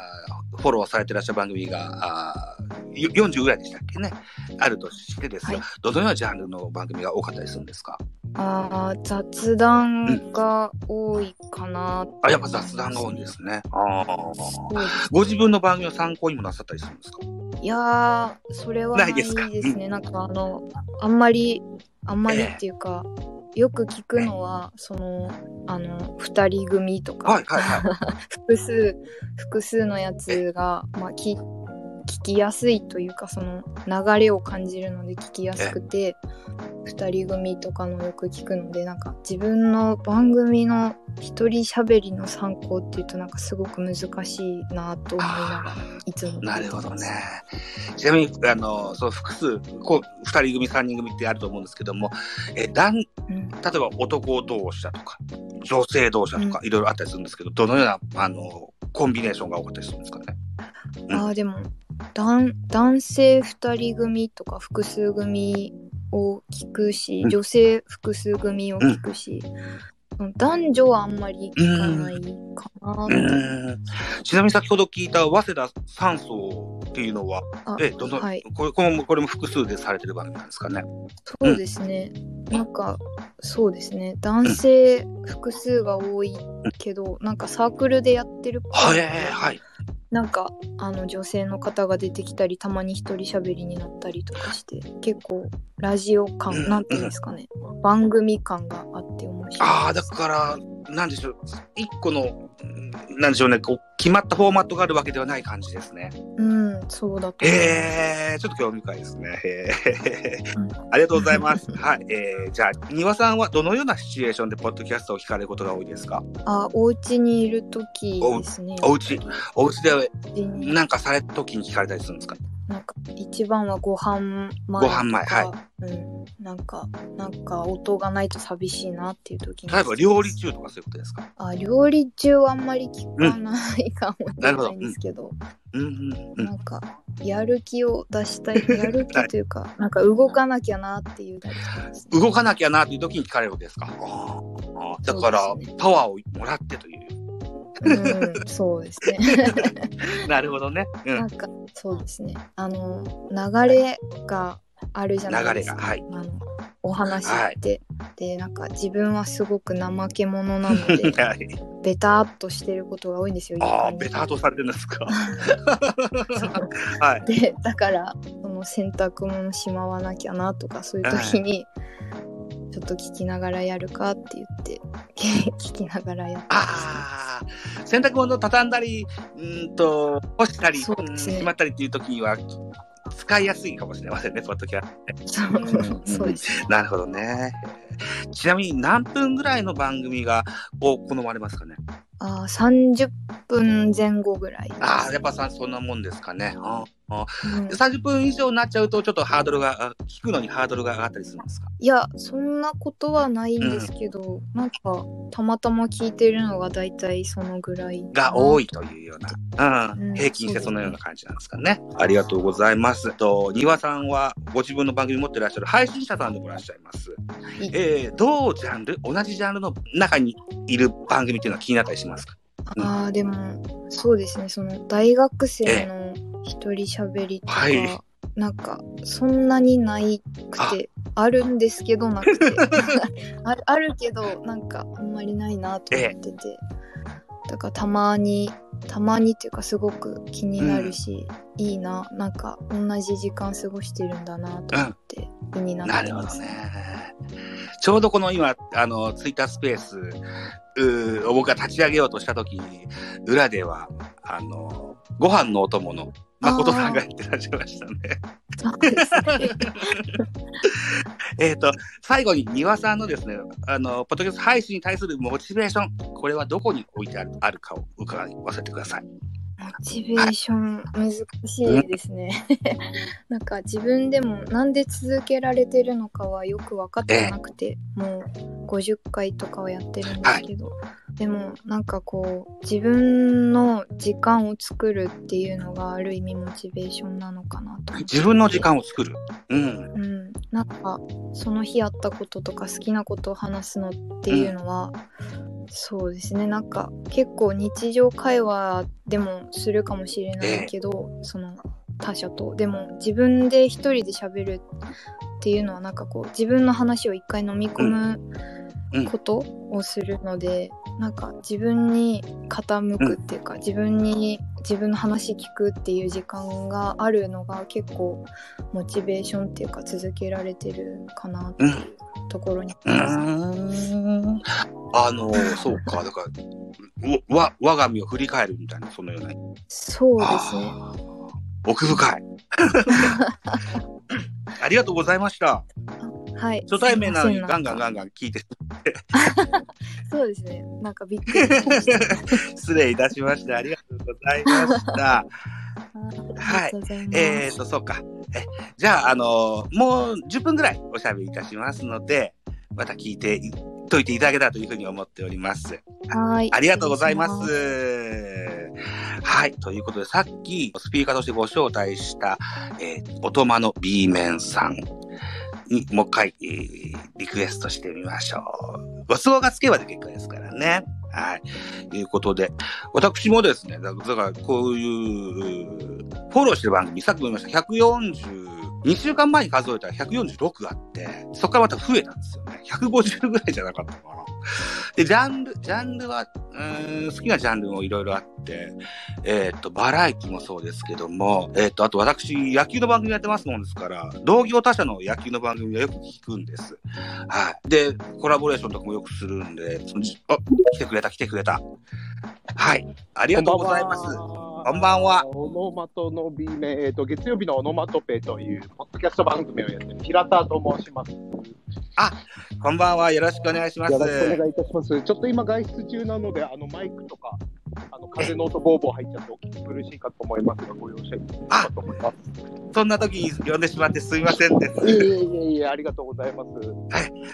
フォローされてらっしゃる番組が、あ40ぐらいでしたっけね、あるとしてですよ、はい、どのようなジャンルの番組が多かったりするんですか？
あ雑談が多いかな、
うん、あ、やっぱ雑談が多いんですね。あご自分の番組を参考にもなさったりするんですか？
いやそれはないですね。なんかあの、あんまり、あんまりっていうか、えーよく聞くのはそのあの2人組とか、
はいはいはい、
複数複数のやつが、まあ、き聞きやすいというかその流れを感じるので聞きやすくて2人組とかのよく聞くのでなんか自分の番組の一人喋りの参考っていうとなんかすごく難しいなと思いながらいつも
なるほどね。ちなみにあのその複数こう2人組3人組ってあると思うんですけどもえだん、例えば男同士だとか女性同士だとかいろいろあったりするんですけど、どのようなあのコンビネーションが多かったりするんですかね、
うん、あでも男性2人組とか複数組を聞くし、女性複数組を聞くし、うん、男女はあんまり聞かないかな
ちなみに先ほど聞いた早稲田三層っていうのは、えどの、はい、これこれもこれも複数でされてる番組なんですかね？
そうですね。うん、なんかそうですね。男性複数が多いけど、うん、なんかサークルでやってるっぽ
い。はいはい。
なんかあの女性の方が出てきたりたまに一人喋りになったりとかして結構ラジオ感、うん、なんていうんですかね。番組感があって面白い
ああだからなんでしょう一個のなんでしょうねこう決まったフォーマットがあるわけではない感じですね。
うんそうだと
えー、ちょっと興味深いですね。へえ、うん、ありがとうございます。はいえー、じゃあ丹羽さんはどのようなシチュエーションでポッドキャストを聞かれることが多いですか？
あお家にいる時ですね。
お家お家でなんかされた時に聞かれたりするんですか？
なんか一番はご飯前
ご飯前はい、
うん、なんかなんか音がないと寂しいなっていう時
に。例えば料理中とかそういうことですか？
あ料理中はあんまり聞かないかもしれないんですけど、
うん。うん。うん、
なんかやる気を出したい。やる気というか、はい、なんか動かなきゃなっていう、ね、
動かなきゃなっていう時に聞かれるわけですか？だから、ね、パワーをもらってという
うん、そうですね。
なるほどね。
うん、なんかそうですね。あの流れがあるじゃないですか。
はい、
あのお話って、はい、でなんか自分はすごく怠け者なので、はい、ベタっとしてることが多いんですよ。
ああ、ベタっとされてるんですか？
はい。でだからその洗濯物しまわなきゃなとかそういう時に。ちょっと聞きながらやるかって言って 聞きながらやって
ああ洗濯物畳んだりうんと干したり、ね、しまったりっていう時には使いやすいかもしれませんね、その時は。
そうです、
なるほどね。ちなみに何分ぐらいの番組がを好まれますかね？
あ30分前後ぐらい、
ああ、やっぱさそんなもんですかね。あ
うん
30分以上になっちゃうと、ちょっとハードルが、あ聞くのにハードルが上がったりするんですか？
いやそんなことはないんですけど、なんかたまたま聞いてるのが大体そのぐらい
が多いというような、うん。
うん
平均してそのような感じなんですかね。ありがとうございます。と、庭さんはご自分の番組持ってらっしゃる配信者さんでもいらっしゃいます。
はい。
えー、同ジャンル、同じジャンルの中にいる番組っていうのは気になったりしますか？
ああでもそうですね。その大学生の一人喋りとか、
はい。
なんかそんなにないくてあ。るんですけどなくて。あるあるけどなんかあんまりないなと思ってて、だからたまにたまにっていうかすごく気になるし、いいな。なんか同じ時間過ごしてるんだなと思って気にな
な
ってます。
るほどね。ちょうどこの今、あの、ツイッタースペースう僕が立ち上げようとしたときに、裏では、あの、ご飯のお供の誠さんがやってらっしゃいましたねえっと、最後に庭さんのですね、あの、ポッドキャスト配信に対するモチベーション、これはどこに置いてあるあるかを伺わせてください。
モチベーション難しいですね。なんか自分でもなんで続けられてるのかはよく分かってなくて、もう50回とかはやってるんですけど、でもなんかこう自分の時間を作るっていうのがある意味モチベーションなのかなと。
自分の時間を作る。うん。
うん、なんかその日あったこととか好きなことを話すのっていうのは、そうですねなんか結構日常会話でもするかもしれないけど、その他者と。でも自分で一人で喋るっていうのはなんかこう自分の話を一回飲み込む
うん。
ことをするので、なんか自分に傾くっていうか、自分に自分の話聞くっていう時間があるのが結構モチベーションっていうか続けられてるかなっていうところに
う
あ
の、そうか、だから、わ、わ我が身を振り返るみたいな、そのような。
そうですね。
奥深い。ありがとうございました。
はい。
初対面なのにガンガンガンガン聞いて、
そうですね。なんかびっくり。
失礼いたしました。ありがとうございました。
ありがとうござい。
えーと、そうか。え、じゃあ、あのもう10分ぐらいおしゃべりいたしますので、また聞いていといていただけたらというふうに思っております。
はい。
ありがとうございま
失
す。はい。ということで、さっきスピーカーとしてご招待した、えー、おとまの B 面さんにもう一回、えーリクエストしてみましょう。ご都合がつけばで結構ですからね。はい。ということで、私もですね、だだからこういう、フォローしてる番組、さっきも言いました、140、2週間前に数えたら146あって、そこからまた増えたんですよね。150ぐらいじゃなかったかな。で、ジャンル、ジャンルは、うーん、好きなジャンルもいろいろあって、えっ、と、バラエティもそうですけども、えっ、と、あと私、野球の番組やってますもんですから、同業他社の野球の番組はよく聞くんです。はい。で、コラボレーションとかもよくするんで、そのじあ、来てくれた、来てくれた。はい。ありがとうございます。こんばんは。
オノマトの B 面、えっ、と、月曜日のオノマトペという、ポッドキャスト番組をやってる平田と申します。あ
こんばんは。よろしくお願いします。
ろしくお願いいたします。ちょっと今外出中なので、あの、マイクとか、あの、風の音ボーボー入っちゃってお聞き苦しいかと思いますが、ご容赦いただければと思います。
そんな時に呼んでしまってすいませんです。
いえいえいえありがとうございます。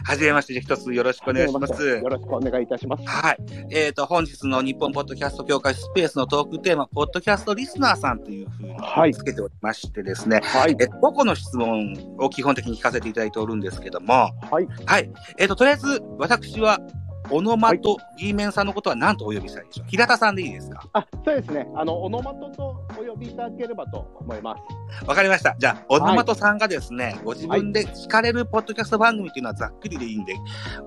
はじめまして、一つよろしくお願いします。
よろしくお願いいたします。
はい。えっ、と、本日の日本ポッドキャスト協会スペースのトークテーマ、ポッドキャストリスナーさんというふうに
はい。
つけておりましてですね、
はい。
え個々の質問を基本的に聞かせていただいておるんですけども、
はい。
はい。えっ、と、とりあえず、私は、オノマト G メンさんのことは何とお呼びしたらいいでしょう？平田さんでいいですか？
あ、そうですね。あの、オノマトとお呼びいただければと思います。
わかりました。じゃあ、オノマトさんがですね、ご自分で聞かれるポッドキャスト番組っていうのはざっくりでいいんで、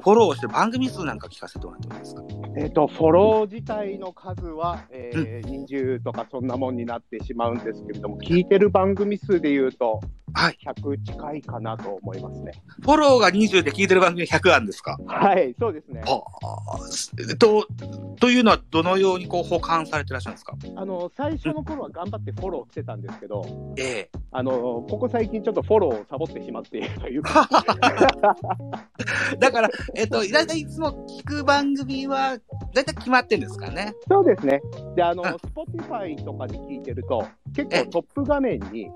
フォローして番組数なんか聞かせてもらってもいいですか？
えっ、と、フォロー自体の数は、えー20とかそんなもんになってしまうんですけれども、聞いてる番組数でいうと、
はい。
100近いかなと思いますね。
フォローが20で聞いてる番組が100あるんですか？
はい、そうですね。
と、というのはどのようにこう保管されてらっしゃるんですか？
あの、最初の頃は頑張ってフォローしてたんですけど、
ええ
あの、ここ最近ちょっとフォローをサボってしまっているというか、
だから、えっと、だいたいいつも聞く番組は、だい大体決まってんですかね？
そうですね。で、あの、
うん
Spotify とかで聞いてると、結構トップ画面に、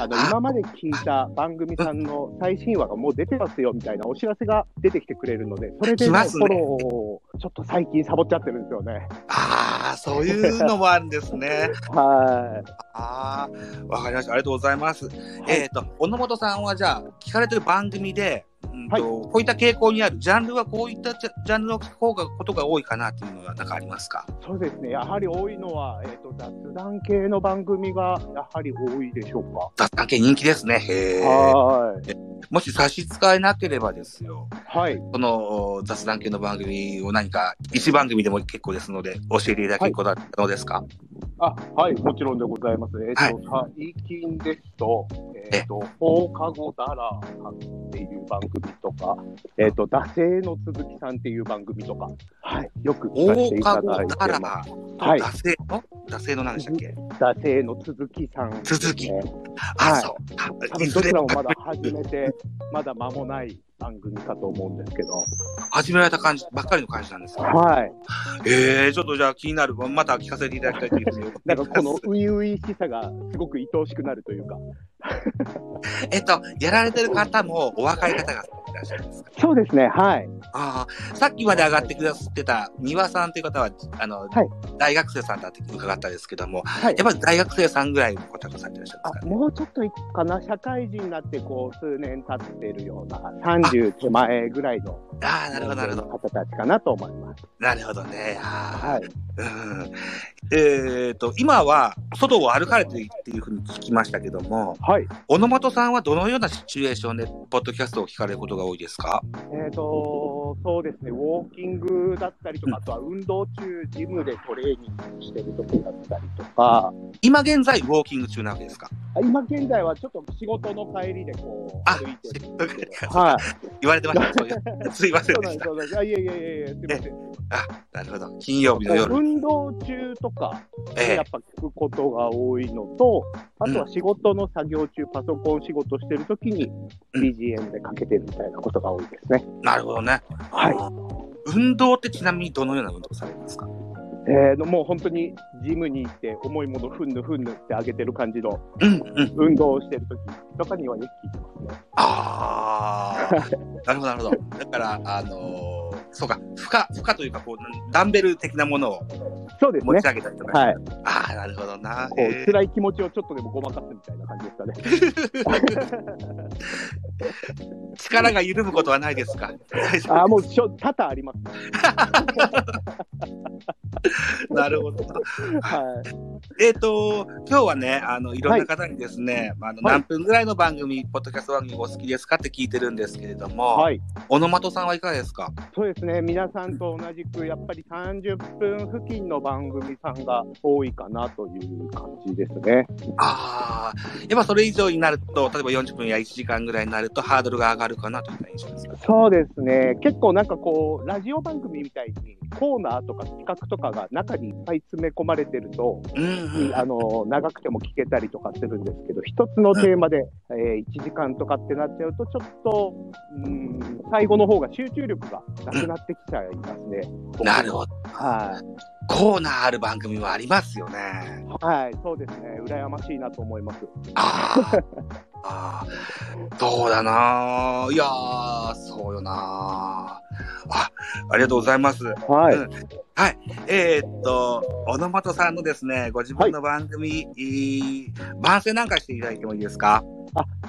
あの、今まで聞いた番組さんの最新話がもう出てますよみたいなお知らせが出てきてくれるので、それで、ね、
来ますね
フォローをちょっと最近サボっちゃってるんですよね。
ああ、そういうのもあるんですね。
は
ああ、わかりました。ありがとうございます。えっ、と、小野本さんはじゃあ、聞かれてる番組で、
はい
こういった傾向にある、ジャンルはこういったジャンルの方がことが多いかなっていうのは何かありますか？
い。そうですね。やはり多いのは、えっ、と、雑談系の番組がやはり多いでしょうか？
雑談系人気ですね。
はい。
もし差し支えなければですよ。
はい。
この雑談系の番組を何か、一番組でも結構ですので、教えていただけることは可能ですか、
あ、はい、もちろんでございます。えっ、と、最近ですと、えっ、と、放課後ダラーっていう番組とか、えっ、と、惰性の鈴木さんっていう番組とか、はい、よく聞かせてい
大
ただいて
だら
ます。
と、
はい
惰性の？惰性の何でしたっけ？
惰性の鈴木さん、
続き。
ね。
あ、
はい
そう。
どちらもまだ始めて、まだ間もない。番組かと思うんですけど、
始められた感じばっかりの感じなんですか？
はい。
ええー、ちょっとじゃあ気になる。また聞かせていただきたいというふ
なんかこの初々しさがすごく愛おしくなるというか、
えっと、やられてる方もお若い方がいらっしゃるんですか？
そうですね、はい。
ああ、さっきまで上がってくださってた三輪さんという方は、あの、
はい。
大学生さんだって伺ったんですけども、
はい。
やっぱり大学生さんぐらいの方がされてらっしゃるん
あ
ですか、
もうちょっといくかな、社会人になってこう数年経ってるような、30手前ぐらいの
ああ、なるほど、なるほど。
方たちかなと思います。
なるほどね。
はい、
うん。えっ、と、今は外を歩かれてるっていうふうに聞きましたけども、
はい
小野本さんはどのようなシチュエーションでポッドキャストを聞かれることが多いですか？
えーとそうですね、ウォーキングだったりとか、あとは運動中、ジムでトレーニングしてる時だったりとか、
今現在ウォーキング中なわけですか？
あ今現在はちょっっと仕事の帰りでこう
あ
歩いてるんですけど。
そう
はい。
言われてました。すいませ
んで
した。
そうなんです。あいえいえいえいえ、すみません。
なるほど。金曜日の夜。
運動中とか、
え
やっぱ聞くことが多いのと、あとは仕事の作業中、パソコン仕事してるときに
うん
BGM でかけてるみたいなことが多いですね。
なるほどね。
はい。
運動ってちなみにどのような運動されますか？
えー、もう本当にジムに行って重いものふんぬふんぬって上げてる感じの。運動をしてるときとかにはよく聞いてますね。
ああ。なるほど、なるほど。だから、あのーそうか、負荷、負荷というか、こう、ダンベル的なものを
そうですね
持ち。上げたりとか。
はい。
ああ、なるほどな。
こ
へ
う辛い気持ちをちょっとでもごまかすみたいな感じですかね。
ー 力が緩むことはないですか？
あーもうしょ多々あります。
なるほど。
はい。
えっ、と、今日はね、あの、いろんな方にですね、あの、
はい
何分ぐらいの番組、ポッドキャスト番組お好きですかって聞いてるんですけれども、
はい。
小野的さんはいかがですか？
そうですね。皆さんと同じく、やっぱり30分付近の番組さんが多いかなという感じですね。
ああ、やっぱそれ以上になると、例えば40分や1時間ぐらいになると、ハードルが上がるかなといった印象ですか？
そうですね。結構なんかこう、ラジオ番組みたいにコーナーとか企画とかが中にいっぱい詰め込まれてると、
うんうん。
あの長くても聞けたりとかするんですけど、一つのテーマで、え1時間とかってなっちゃうと、ちょっと、うん、最後の方が集中力がなくなってきちゃいますね。
なるほど。
は
コーナーある番組もありますよね。
い、はい、そうですね。羨ましいなと思います。
あーあー、そうだなーいやー、そうよなーあ、ありがとうございます。
はい。
うんえーっと、小野本さんのですね、ご自分の番組、えー番宣なんかしていただいてもいいですか？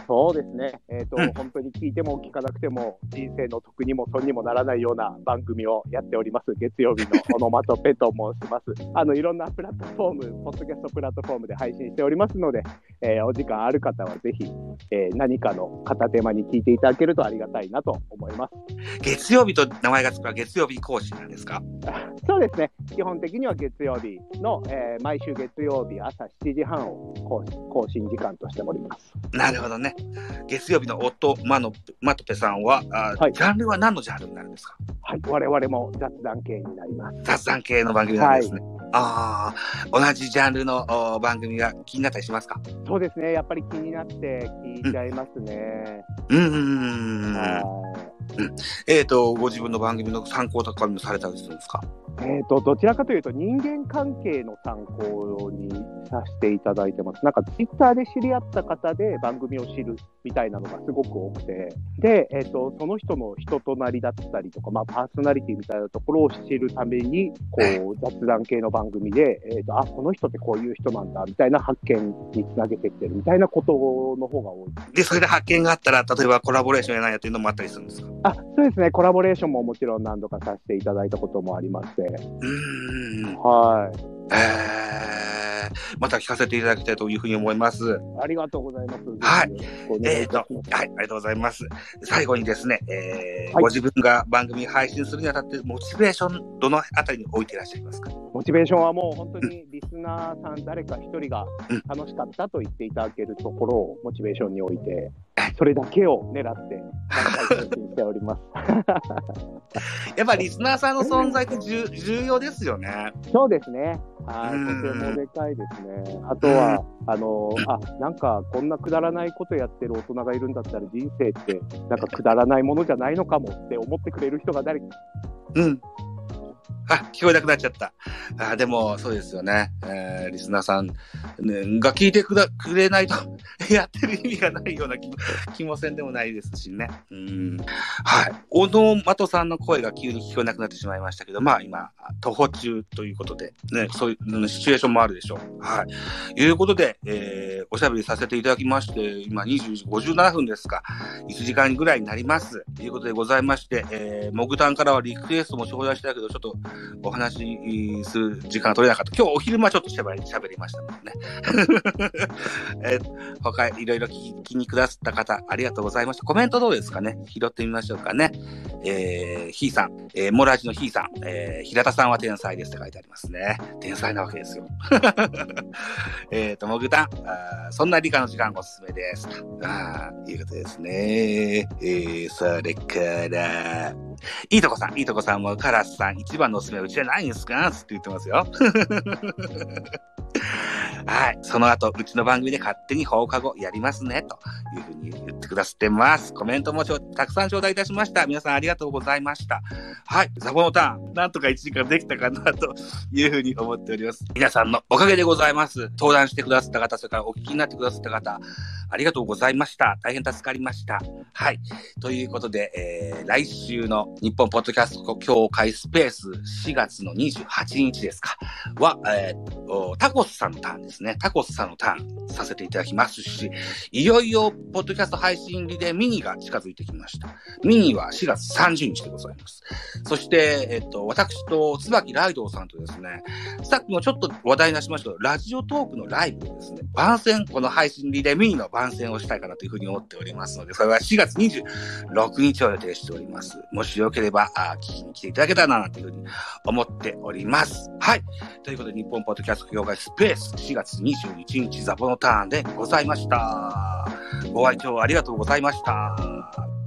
そうですね。えっ、と、
うん
本当に聞いても聞かなくても、人生の得にも損にもならないような番組をやっております。月曜日のオノマトペと申します。あの、いろんなプラットフォーム、ポッドキャストプラットフォームで配信しておりますので、えーお時間ある方はぜひ、えー何かの片手間に聞いていただけるとありがたいなと思います。
月曜日と名前がつくは月曜日更新なんですか？
そうですね。基本的には月曜日の、えー毎週月曜日朝7時半を更新更新時間としております。
なるほどね。月曜日の夫、マノマトペさんは、あ
はい
ジャンルは何のジャンルになるんですか？
はい。我々も雑談系になります。
雑談系の番組なんですね。ああ、同じジャンルのお番組が気になったりしますか？
そうですね。やっぱり気になって聞いちゃいますね。
うんうんうんうん。えっ、ー、と、ご自分の番組の参考とかもされたりするんですか？
えっ、と、どちらかというと、人間関係の参考にさせていただいてます。なんか、ツイッターで知り合った方で番組を知るみたいなのがすごく多くて、で、えっ、ー、と、その人の人となりだったりとか、まあ、パーソナリティみたいなところを知るために、こう、雑談系の番組で、えっ、ー、と、あ、この人ってこういう人なんだ、みたいな発見につなげてってるみたいなことの方が多
い。で、それで発見があったら、例えばコラボレーションやないやっていうのもあったりするんですか？
あ、そうですね。コラボレーションももちろん何度かさせていただいたこともありまして。
うん。
はい。
えー、また聞かせていただきたいというふうに思います。
ありがとうございます。
はい。えっ、ー、と、はい、ありがとうございます。最後にですね、えー、はい、ご自分が番組配信するにあたって、モチベーション、どのあたりに置いていらっしゃいますか？
モチベーションはもう本当にリスナーさん、誰か一人が楽しかったと言っていただけるところをモチベーションに置いて、それだけを狙ってしております。
やっぱリスナーさんの存在って重要ですよね。
そうですね。はい、とてもでかいですね。あとは、あの、あ、なんかこんなくだらないことやってる大人がいるんだったら人生ってなんかくだらないものじゃないのかもって思ってくれる人が誰か。
うん。あ、聞こえなくなっちゃった。あでも、そうですよね。えー、リスナーさん、ね、が聞いてくだくれないと やってる意味がないような気も気もせんでもないですしね。うん。はい。小野的さんの声が急に聞こえなくなってしまいましたけど、まあ今、徒歩中ということで、ね、そういうシチュエーションもあるでしょう。はい。いうことで、えー、おしゃべりさせていただきまして、今20時57分ですか、1時間ぐらいになります。ということでございまして、えー、モグタンからはリクエストも頂戴したけど、ちょっとお話しする時間が取れなかった。今日お昼間ちょっとしゃべりましたもんね。えー、他いろいろ聞きにくださった方、ありがとうございました。コメントどうですかね？拾ってみましょうかね。えー、ひーさん、えー、モラジのひーさん、えー、平田さんは天才ですって書いてありますね。天才なわけですよ。えっと、もぐたん、そんな理科の時間おすすめです。ああ、いうことですね。えー、それから、いいとこさん、いいとこさんもカラスさん、一番のめうちじゃないんですか？って言ってますよ。はい。その後、うちの番組で勝手に放課後やりますね、というふうに言ってくださってます。コメントもたくさん頂戴いたしました。皆さんありがとうございました。はい。ザボのターン、なんとか1時間できたかな、というふうに思っております。皆さんのおかげでございます。登壇してくださった方、それからお聞きになってくださった方、ありがとうございました。大変助かりました。はい。ということで、えー、来週の日本ポッドキャスト協会スペース4月の28日ですかは、えー、タコスさんのターンですですね。タコスさんのターンさせていただきますし、いよいよポッドキャスト配信日でミニが近づいてきました。ミニは4月30日でございます。そして、えっと、私と椿ライドさんとですね、さっきもちょっと話題になしました、ラジオトークのライブでですね、番宣、この配信日でミニの番宣をしたいかなというふうに思っておりますので、それは4月26日を予定しております。もしよければ、あ聞きに来ていただけたらなというふうに思っております。はい。ということで、日本ポッドキャスト協会スペース4月月21日ザボのターンでございました。ご愛聴ありがとうございました。